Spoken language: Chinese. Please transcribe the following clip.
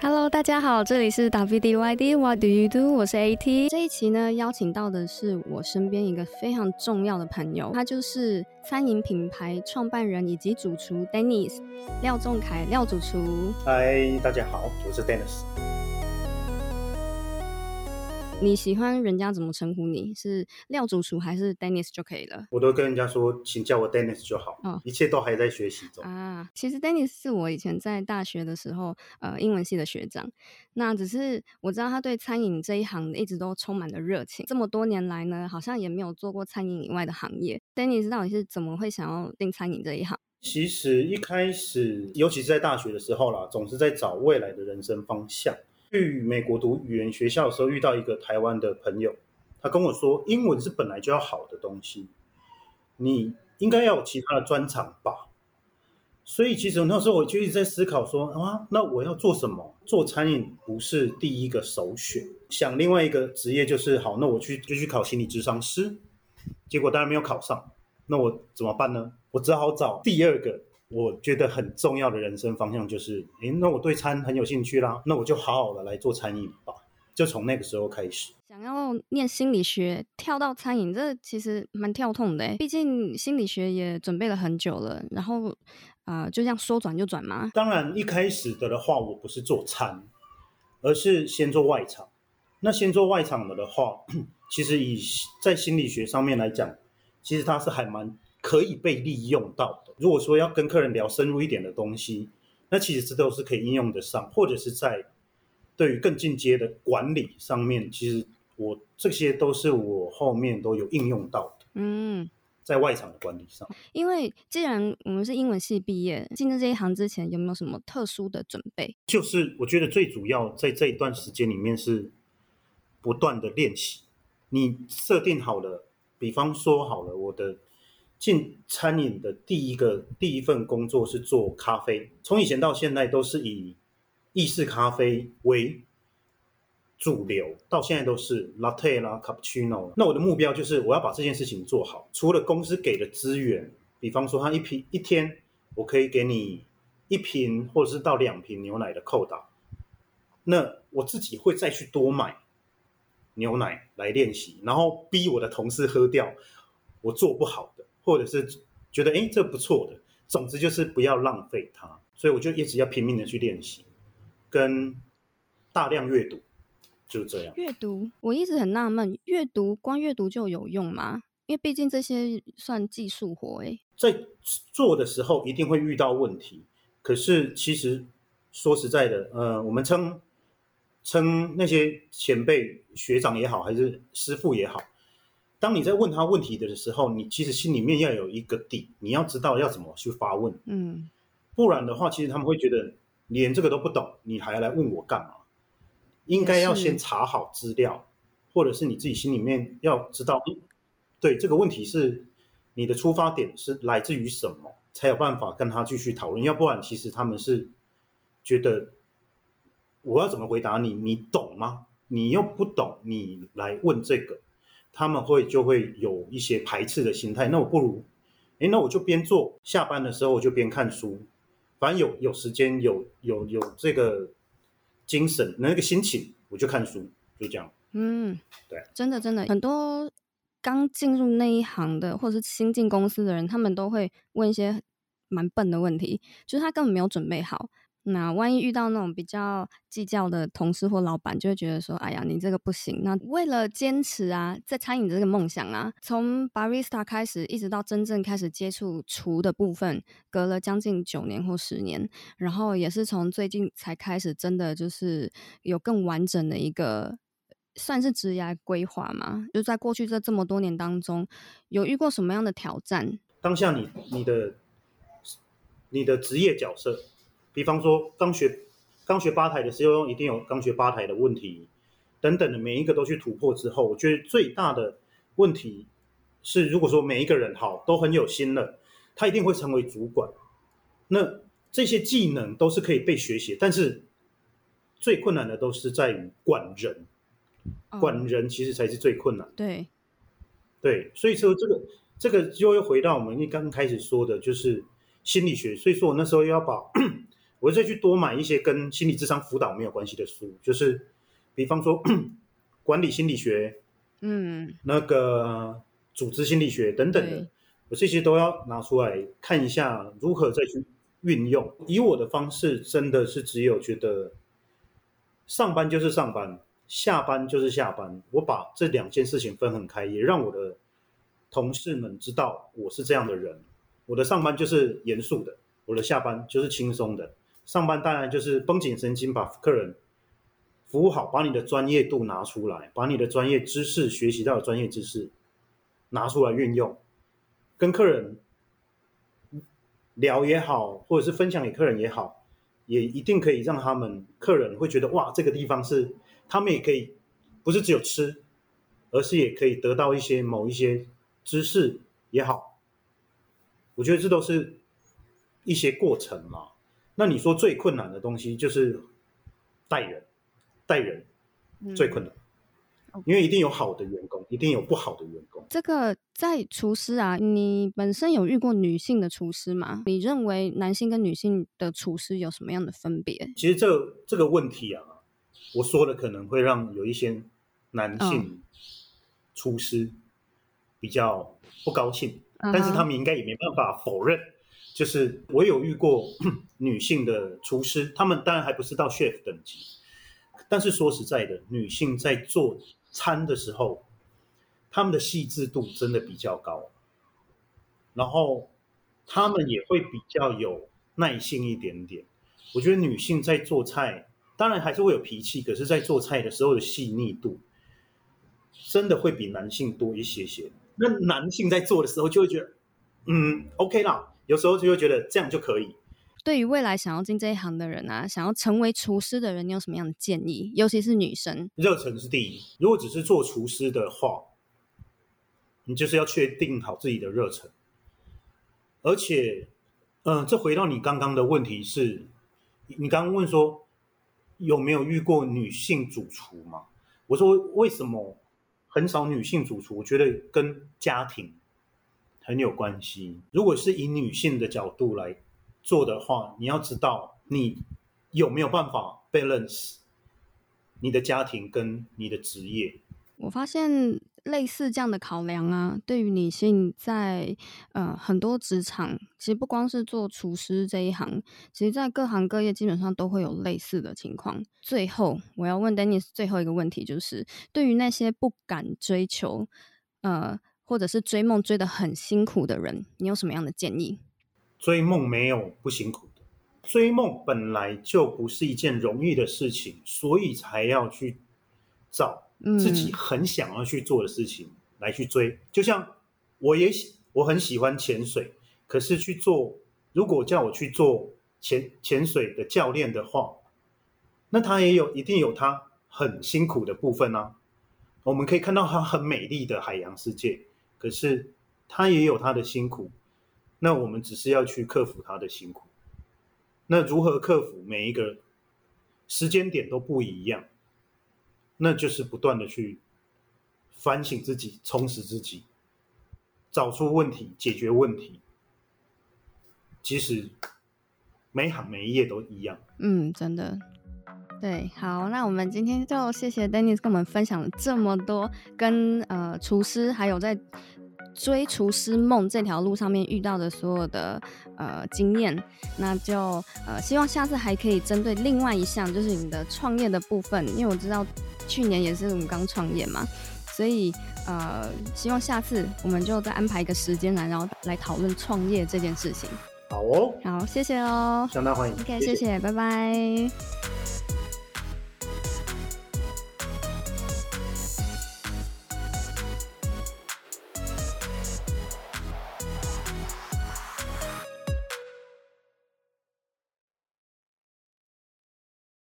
Hello，大家好，这里是 W D Y D What Do You Do？我是 AT。这一期呢，邀请到的是我身边一个非常重要的朋友，他就是餐饮品牌创办人以及主厨 Dennis 廖仲恺廖主厨。嗨，大家好，我是 Dennis。你喜欢人家怎么称呼你？是廖主厨还是 Dennis 就可以了？我都跟人家说，请叫我 Dennis 就好。哦一切都还在学习中。啊，其实 Dennis 是我以前在大学的时候，呃，英文系的学长。那只是我知道他对餐饮这一行一直都充满了热情。这么多年来呢，好像也没有做过餐饮以外的行业。Dennis 到底是怎么会想要进餐饮这一行？其实一开始，尤其是在大学的时候啦，总是在找未来的人生方向。去美国读语言学校的时候，遇到一个台湾的朋友，他跟我说，英文是本来就要好的东西，你应该要有其他的专长吧。所以其实那时候我就一直在思考说，啊，那我要做什么？做餐饮不是第一个首选，想另外一个职业就是好，那我去就去考心理咨商师，结果当然没有考上，那我怎么办呢？我只好找第二个我觉得很重要的人生方向，就是，诶，那我对餐很有兴趣啦，那我就好好的来做餐饮吧，就从那个时候开始。想要念心理学，跳到餐饮，这其实蛮跳痛的毕竟心理学也准备了很久了，然后啊、呃就这样说转就转嘛。当然一开始的的话，我不是做餐，而是先做外场。那先做外场的的话，其实以在心理学上面来讲，其实它是还蛮可以被利用到的。如果说要跟客人聊深入一点的东西，那其实这都是可以应用得上，或者是在对于更进阶的管理上面，其实我这些都是我后面都有应用到的，嗯，在外场的管理上。因为既然我们是英文系毕业，进入这一行之前有没有什么特殊的准备？就是我觉得最主要在这一段时间里面是不断的练习。你设定好了，比方说好了，我的进餐饮的第一个第一份工作是做咖啡，从以前到现在都是以意式咖啡为主流，到现在都是 latte 啦、cappuccino。那我的目标就是我要把这件事情做好。除了公司给的资源，比方说他一瓶一天我可以给你一瓶或者是到两瓶牛奶的扣打，那我自己会再去多买牛奶来练习，然后逼我的同事喝掉我做不好，或者是觉得诶这不错的，总之就是不要浪费它，所以我就一直要拼命的去练习，跟大量阅读，就这样。阅读，我一直很纳闷，阅读光阅读就有用吗？因为毕竟这些算技术活诶。在做的时候一定会遇到问题，可是其实说实在的，呃，我们称称那些前辈学长也好，还是师傅也好，当你在问他问题的时候，你其实心里面要有一个底，你要知道要怎么去发问，嗯，不然的话，其实他们会觉得连这个都不懂，你还来问我干嘛？应该要先查好资料，或者是你自己心里面要知道，嗯对这个问题是你的出发点是来自于什么，才有办法跟他继续讨论。要不然，其实他们是觉得我要怎么回答你，你懂吗？你又不懂，你来问这个，他们会就会有一些排斥的心态。那我不如，诶，那我就边做，下班的时候我就边看书，反正有有时间有有有这个精神那个心情，我就看书，就这样。嗯，对，真的真的，很多刚进入那一行的，或者是新进公司的人，他们都会问一些蛮笨的问题，就是他根本没有准备好。那万一遇到那种比较计较的同事或老板，就会觉得说：“哎呀，你这个不行。”那为了坚持啊，在餐饮这个梦想啊，从 barista 开始，一直到真正开始接触厨的部分，隔了将近九年或十年，然后也是从最近才开始，真的就是有更完整的一个算是职业规划嘛。就在过去这这么多年当中，有遇过什么样的挑战？当下你你的你的职业角色，比方说刚学刚学吧台的时候，一定有刚学吧台的问题等等的，每一个都去突破之后，我觉得最大的问题是，如果说每一个人好都很有心了，他一定会成为主管。那这些技能都是可以被学习，但是最困难的都是在于管人，哦管人其实才是最困难的。对，对，所以说这个这个就又回到我们一刚开始说的，就是心理学。所以说我那时候要把我会再去多买一些跟心理智商辅导没有关系的书，就是比方说 管理心理学，嗯，那个组织心理学等等的，我这些都要拿出来看一下，如何再去运用。以我的方式，真的是只有觉得上班就是上班，下班就是下班。我把这两件事情分很开，也让我的同事们知道我是这样的人。我的上班就是严肃的，我的下班就是轻松的。上班当然就是绷紧神经，把客人服务好，把你的专业度拿出来，把你的专业知识学习到的专业知识拿出来运用，跟客人聊也好，或者是分享给客人也好，也一定可以让他们客人会觉得哇，这个地方是他们也可以不是只有吃，而是也可以得到一些某一些知识也好。我觉得这都是一些过程嘛。那你说最困难的东西就是带人，带人嗯最困难，因为一定有好的员工，一定有不好的员工。这个在厨师啊，你本身有遇过女性的厨师吗？你认为男性跟女性的厨师有什么样的分别？其实这这个问题啊，我说的可能会让有一些男性厨师比较不高兴，但是他们应该也没办法否认。就是我有遇过 女性的厨师，他们当然还不是到 chef 等级，但是说实在的，女性在做餐的时候，他们的细致度真的比较高，然后他们也会比较有耐心一点点。我觉得女性在做菜，当然还是会有脾气，可是，在做菜的时候的细腻度，真的会比男性多一些些。那男性在做的时候，就会觉得，嗯，OK 啦，有时候就会觉得这样就可以。对于未来想要进这一行的人啊，想要成为厨师的人，你有什么样的建议？尤其是女生，热忱是第一。如果只是做厨师的话，你就是要确定好自己的热忱。而且，嗯、这回到你刚刚的问题是，你刚刚问说有没有遇过女性主厨嘛？我说为什么很少女性主厨？我觉得跟家庭很有关系。如果是以女性的角度来做的话，你要知道你有没有办法 balance 你的家庭跟你的职业。我发现类似这样的考量啊，对于女性在呃很多职场，其实不光是做厨师这一行，其实在各行各业基本上都会有类似的情况。最后，我要问 Dennis 最后一个问题，就是对于那些不敢追求，呃，或者是追梦追得很辛苦的人，你有什么样的建议？追梦没有不辛苦的，追梦本来就不是一件容易的事情，所以才要去找自己很想要去做的事情来去追。就像我也喜我很喜欢潜水，可是去做，如果叫我去做潜潜水的教练的话，那他也有一定有他很辛苦的部分啊。我们可以看到它很美丽的海洋世界，可是他也有他的辛苦。那我们只是要去克服他的辛苦。那如何克服？每一个时间点都不一样，那就是不断的去反省自己、充实自己，找出问题、解决问题。其实每行每一页都一样。嗯，真的。对，好，那我们今天就谢谢 Dennis 跟我们分享了这么多跟呃厨师还有在追厨师梦这条路上面遇到的所有的呃经验，那就呃希望下次还可以针对另外一项，就是你的创业的部分，因为我知道去年也是我们刚创业嘛，所以呃希望下次我们就再安排一个时间来，然后来讨论创业这件事情。好哦，好，谢谢哦。相当欢迎。OK，谢谢，拜拜。